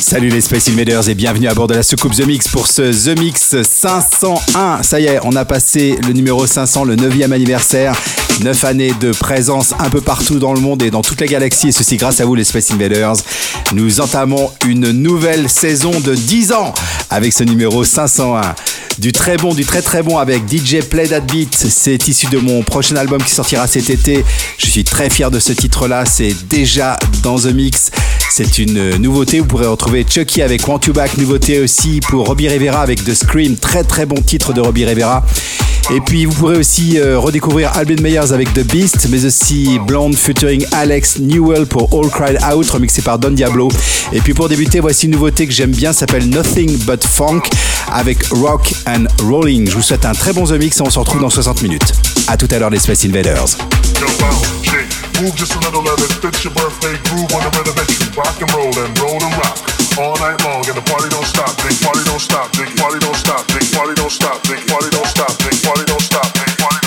Salut les Space Invaders et bienvenue à bord de la soucoupe The Mix pour ce The Mix 501. Ça y est, on a passé le numéro 500, le 9e anniversaire. 9 années de présence un peu partout dans le monde et dans toute la galaxie et ceci grâce à vous les Space Invaders. Nous entamons une nouvelle saison de 10 ans avec ce numéro 501. Du très bon, du très très bon avec DJ Play That Beat. C'est issu de mon prochain album qui sortira cet été. Je suis très fier de ce titre-là. C'est déjà dans The Mix. C'est une nouveauté. Vous pourrez retrouver Chucky avec Want You Back. Nouveauté aussi pour Robbie Rivera avec The Scream. Très très bon titre de Robbie Rivera. Et puis vous pourrez aussi euh, redécouvrir Albin Meyers avec The Beast, mais aussi Blonde featuring Alex Newell pour All Cried Out, remixé par Don Diablo. Et puis pour débuter, voici une nouveauté que j'aime bien, s'appelle Nothing But Funk avec Rock and Rolling. Je vous souhaite un très bon The Mix et on se retrouve dans 60 minutes. A tout à l'heure les Space Invaders. Move just a little let it fit your birthday groove on the you. Rock and roll and roll and rock. All night long and the party don't stop. Big party don't stop. Big party don't stop. Big party don't stop. Big party don't stop. Big party don't stop. Big party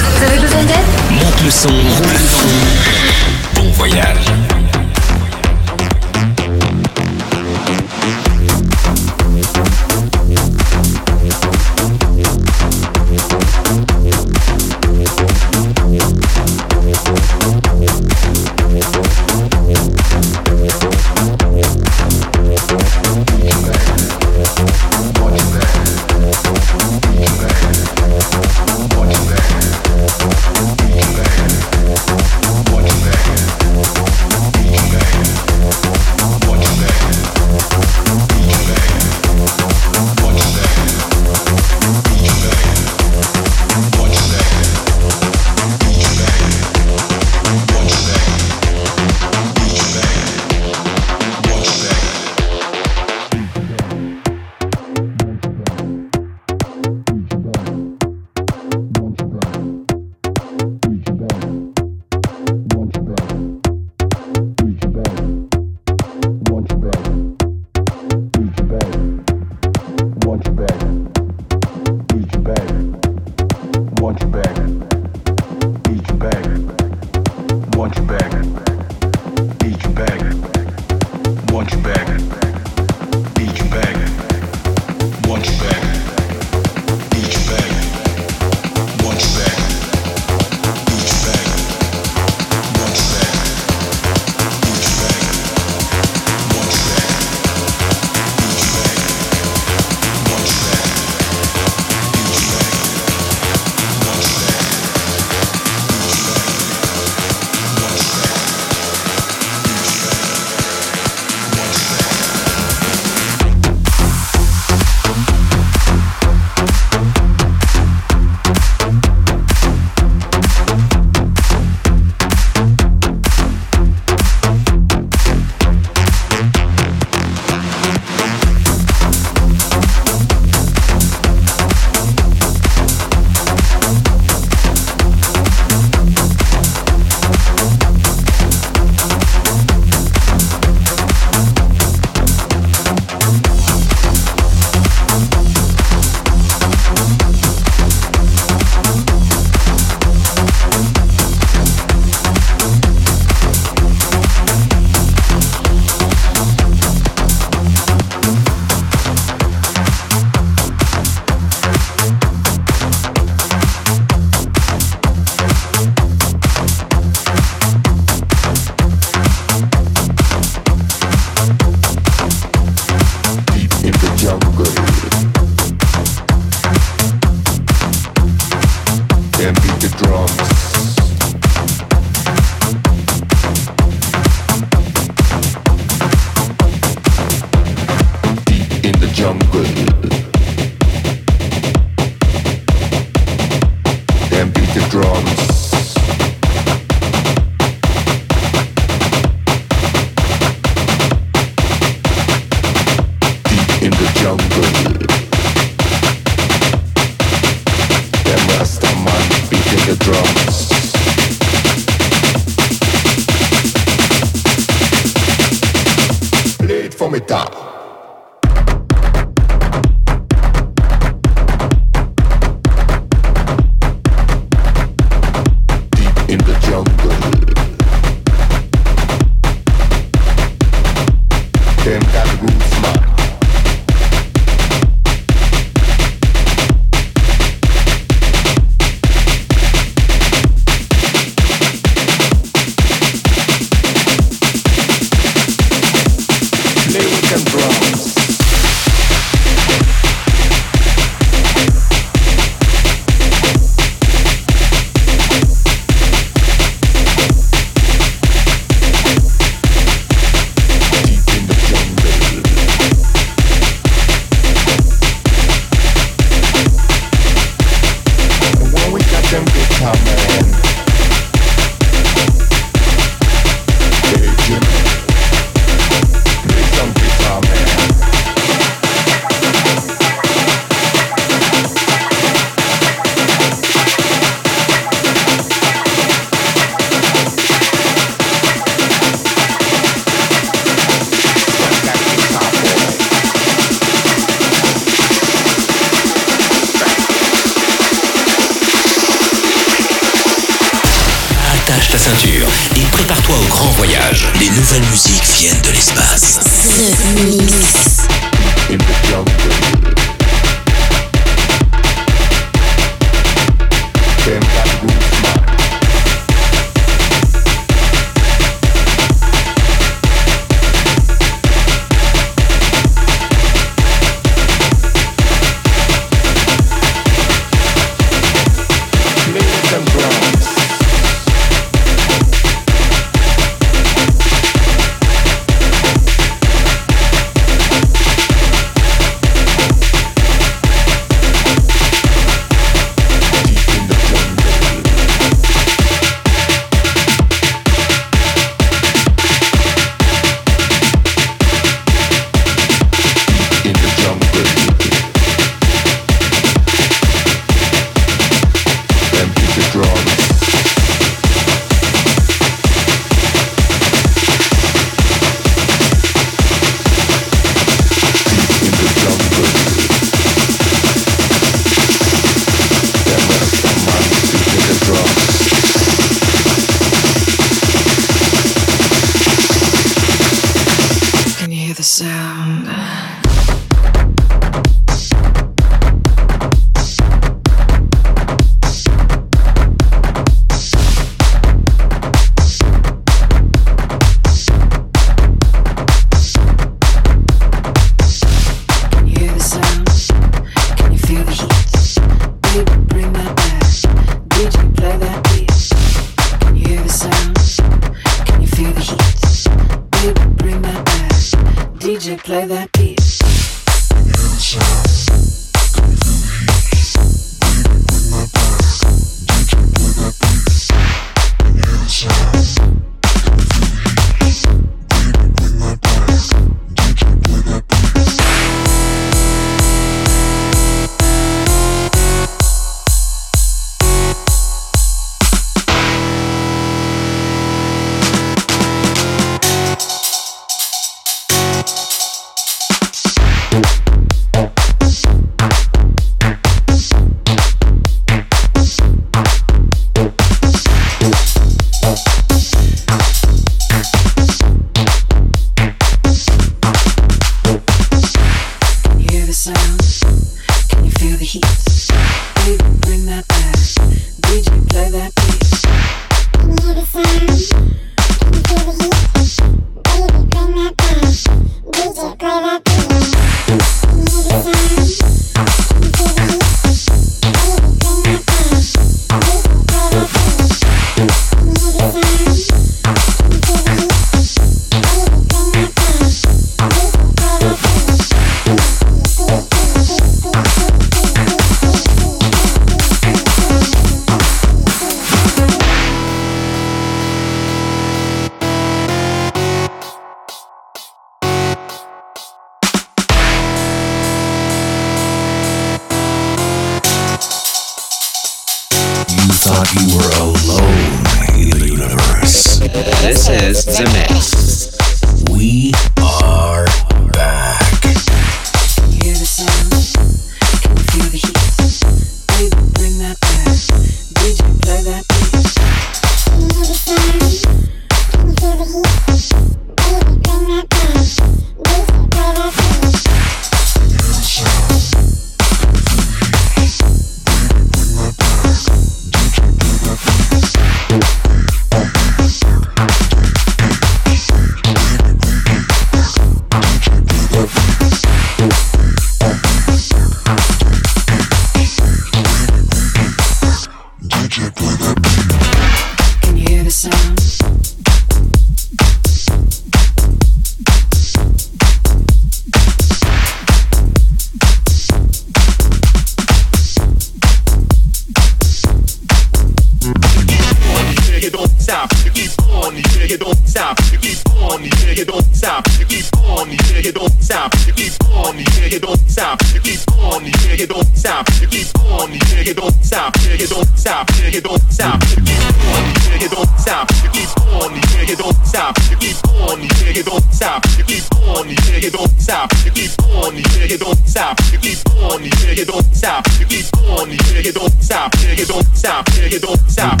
stop, you keep on, yeah, you don't stop, yeah, you don't stop, yeah, you don't stop, you keep on, yeah, you don't stop, you keep on, yeah, you don't stop, you keep on, yeah, you don't stop, you keep on, yeah, you don't stop, you keep on, yeah, you don't stop, you keep on, yeah, you don't stop, you keep on, yeah, you don't stop, yeah, you don't stop, yeah, you don't stop.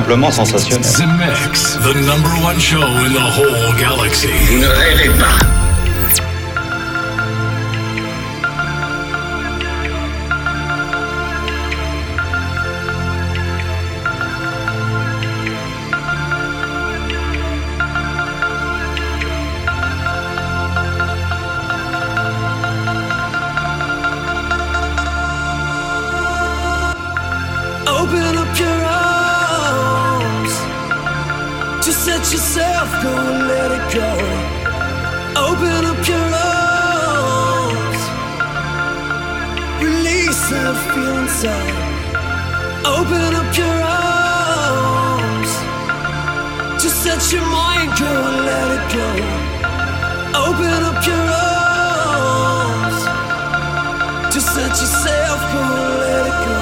Simplement sensationnel. The Mix, the number one show in the whole galaxy. Vous ne rêvez pas. Open up your arms. Just let your mind go and let it go. Open up your arms. Just let yourself go and let it go.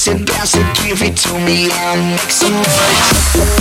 said, bounce it, give it to me, and make some noise.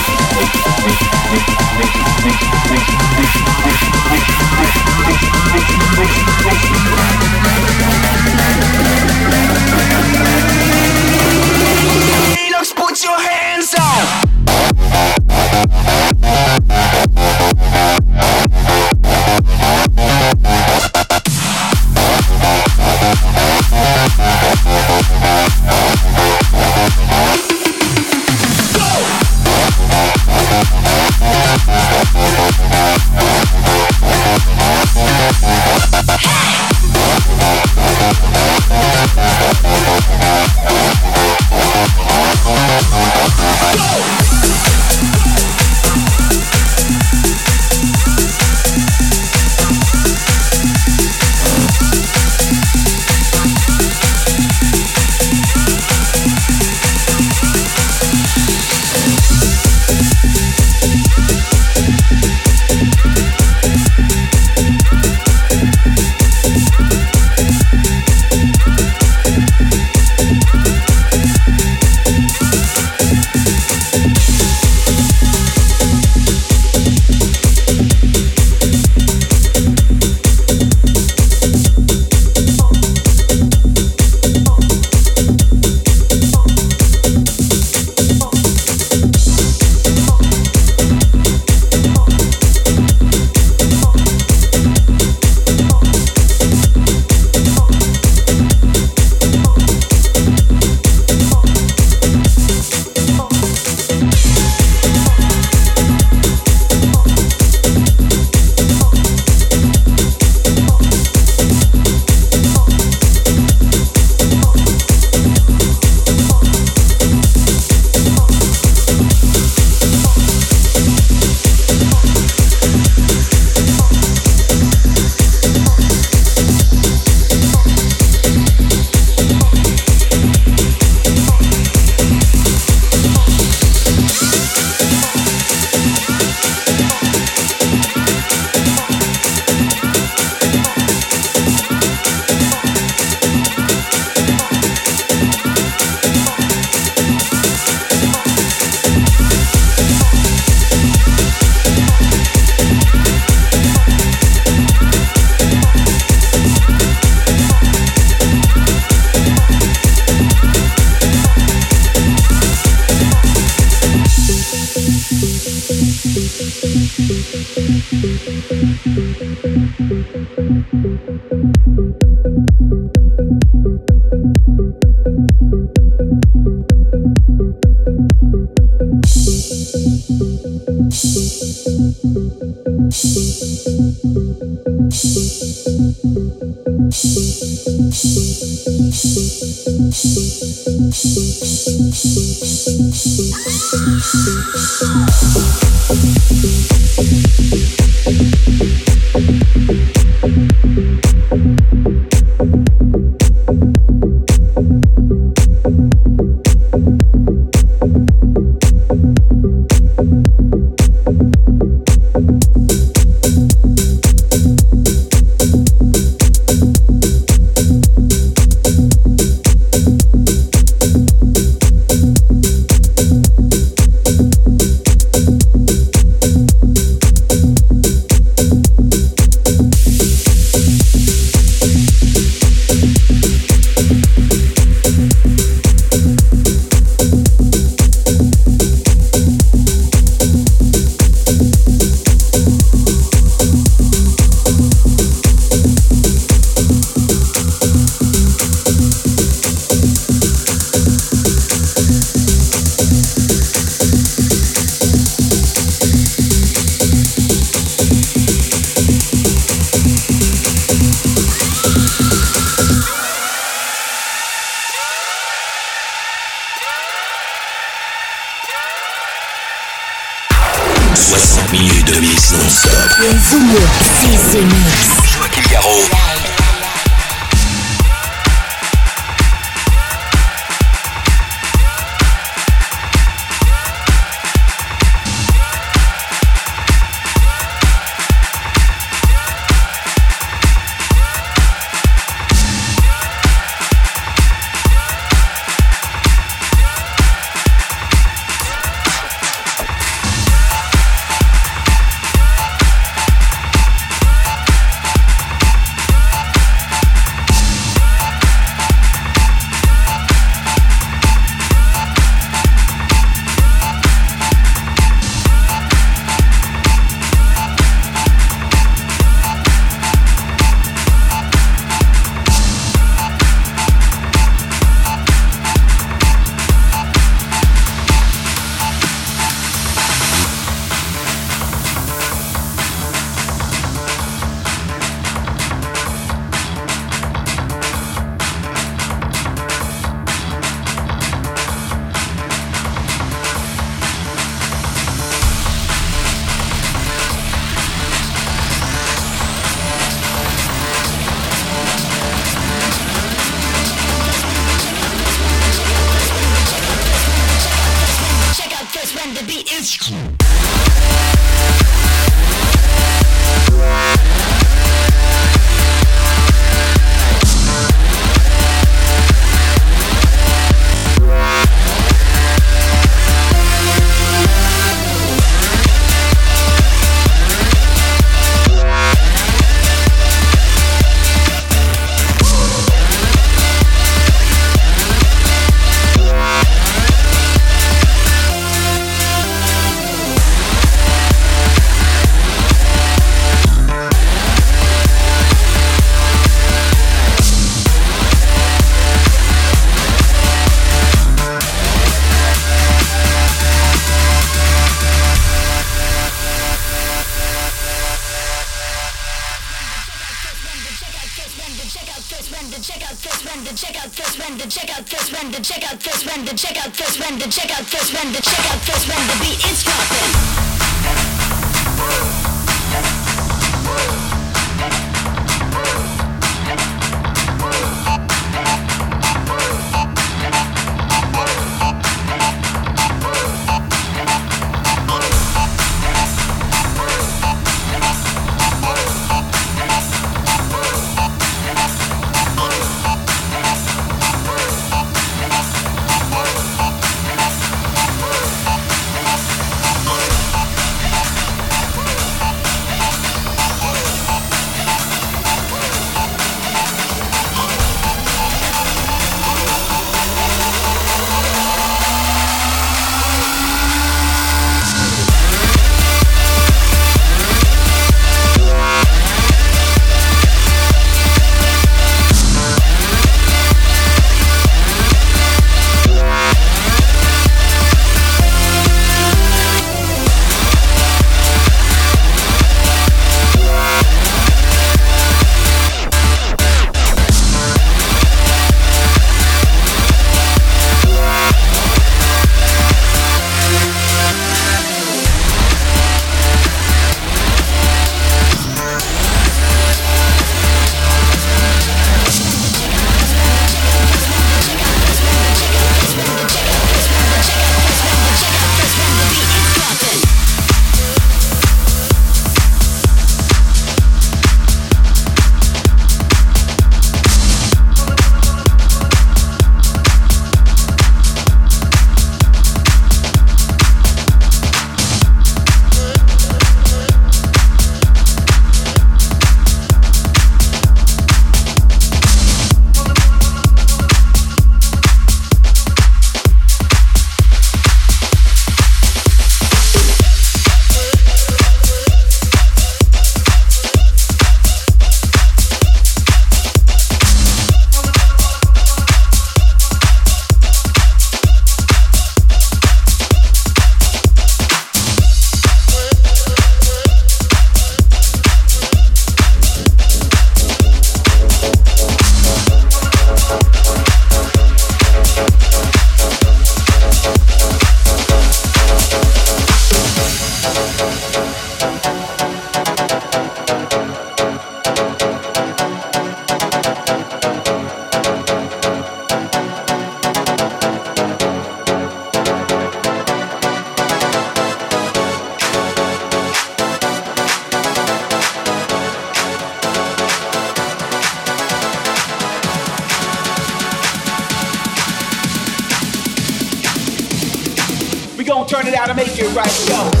Right, yo.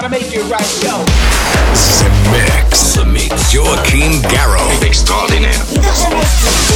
Gon' turn it out and make it right, yo. The Mix. The Mix. Joachim Garraud. Extraordinaire.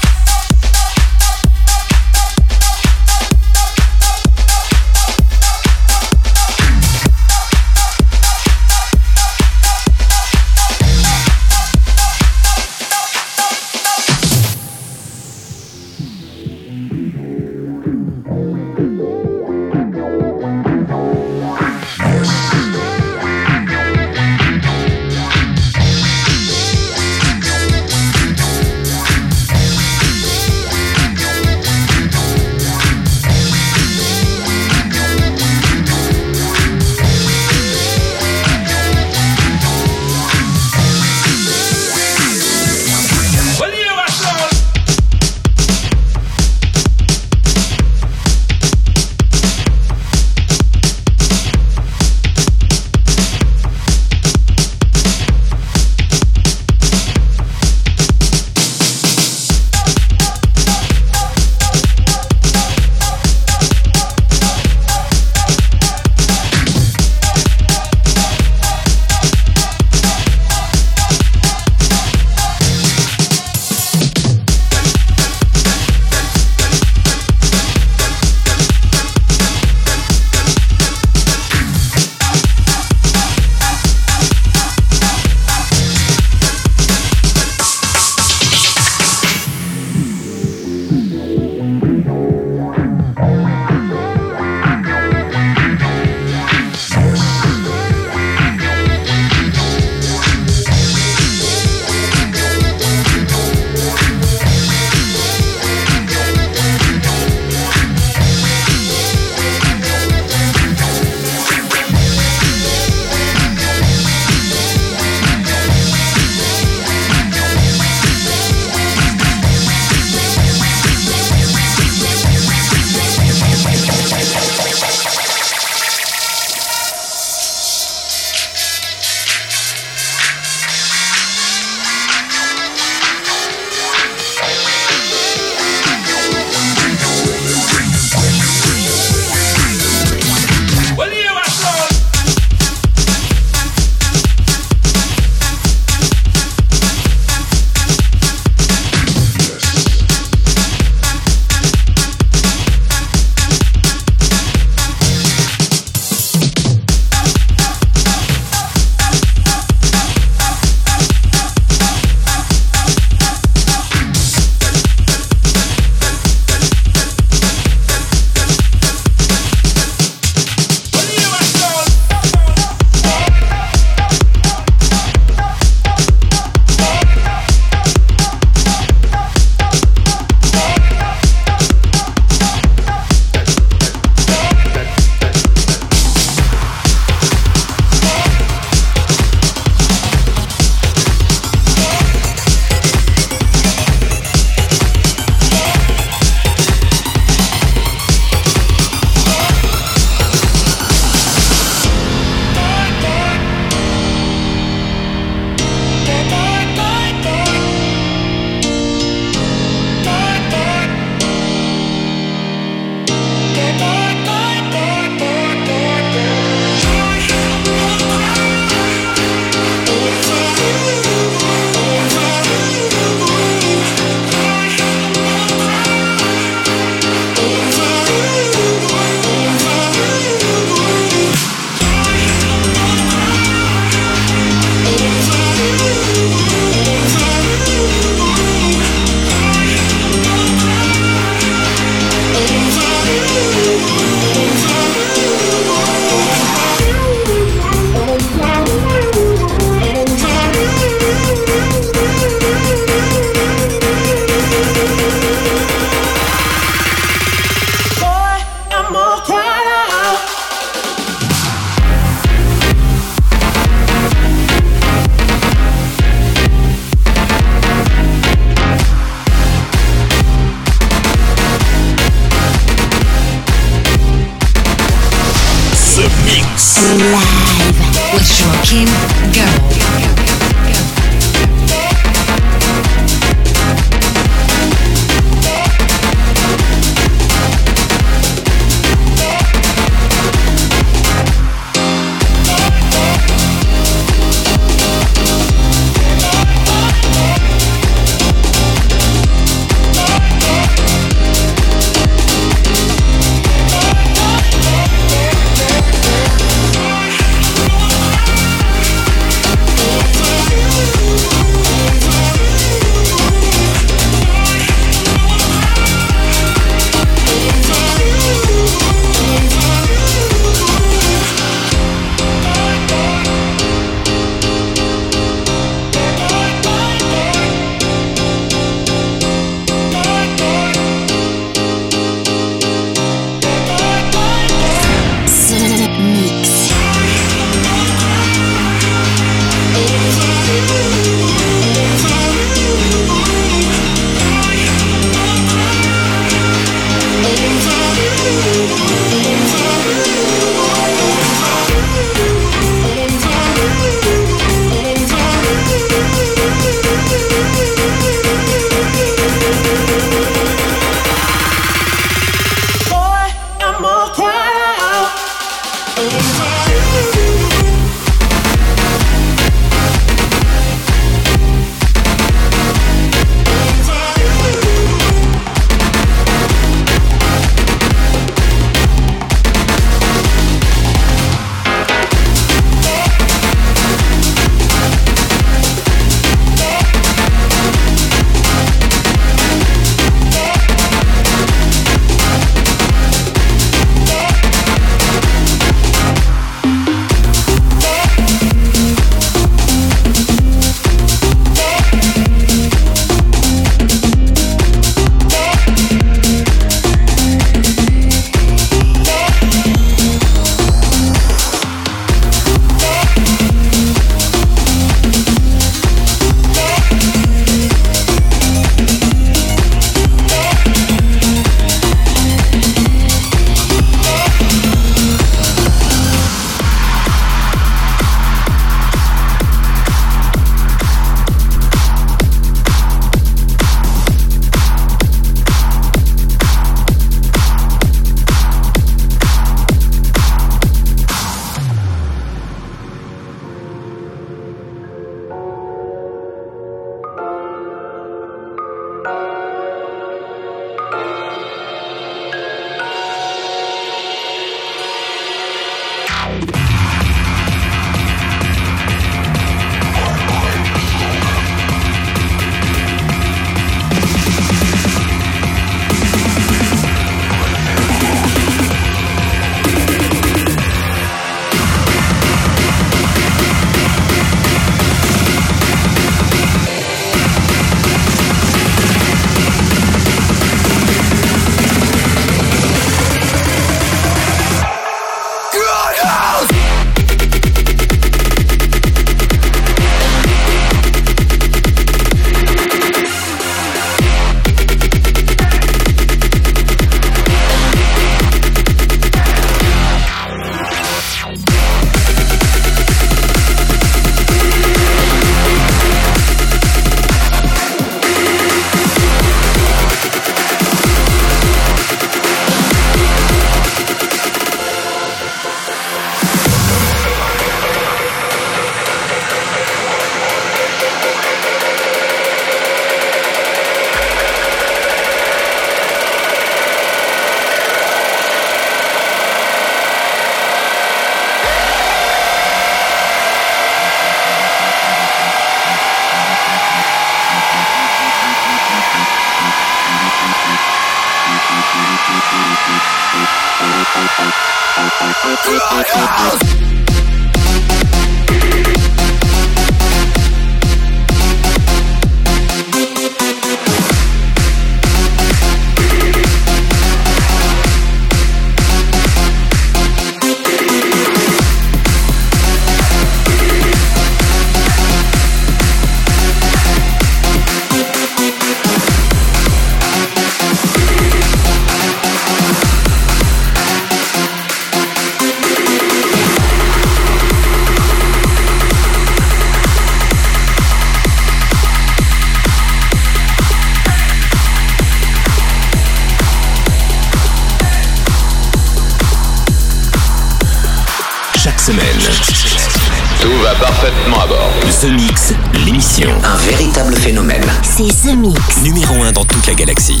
C'est The Mix. Numéro 1 dans toute la galaxie.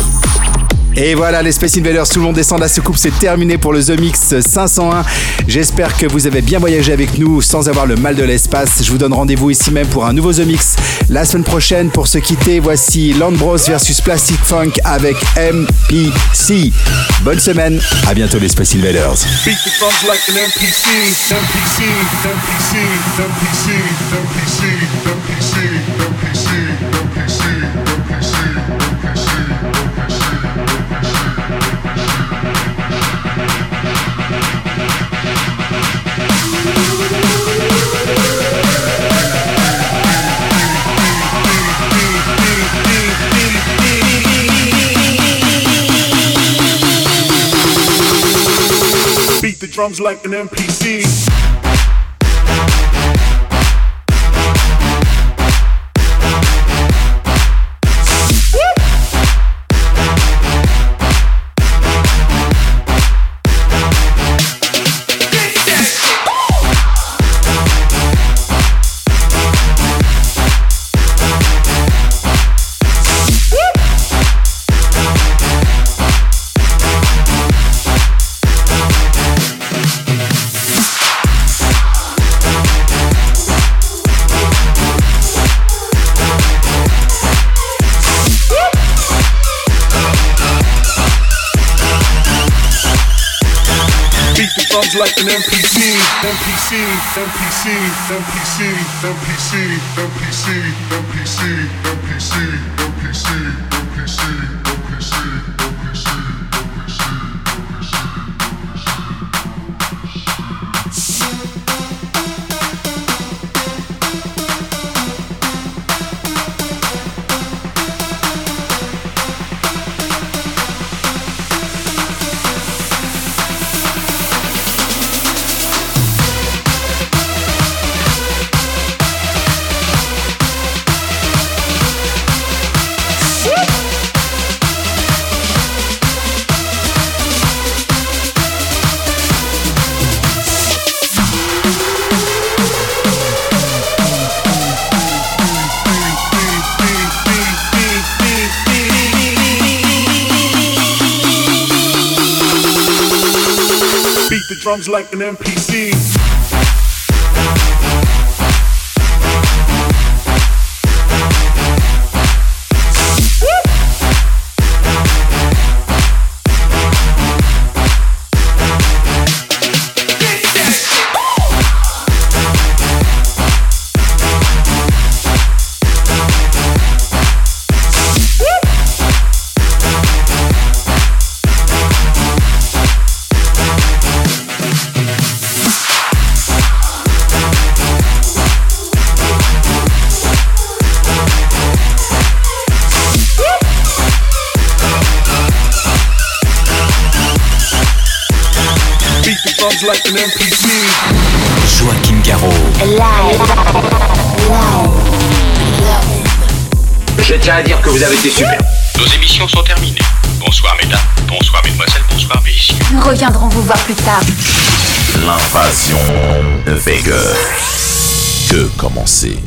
Et voilà, les Space Invaders, tout le monde descend de la soucoupe, c'est terminé pour le The Mix 501. J'espère que vous avez bien voyagé avec nous sans avoir le mal de l'espace. Je vous donne rendez-vous ici même pour un nouveau The Mix la semaine prochaine. Pour se quitter, voici Landbros versus Plastic Funk avec MPC. Bonne semaine, à bientôt les Space Invaders. Drums like an MPC. MPC, MPC, MPC, MPC, MPC, MPC, drums like an MPC. você.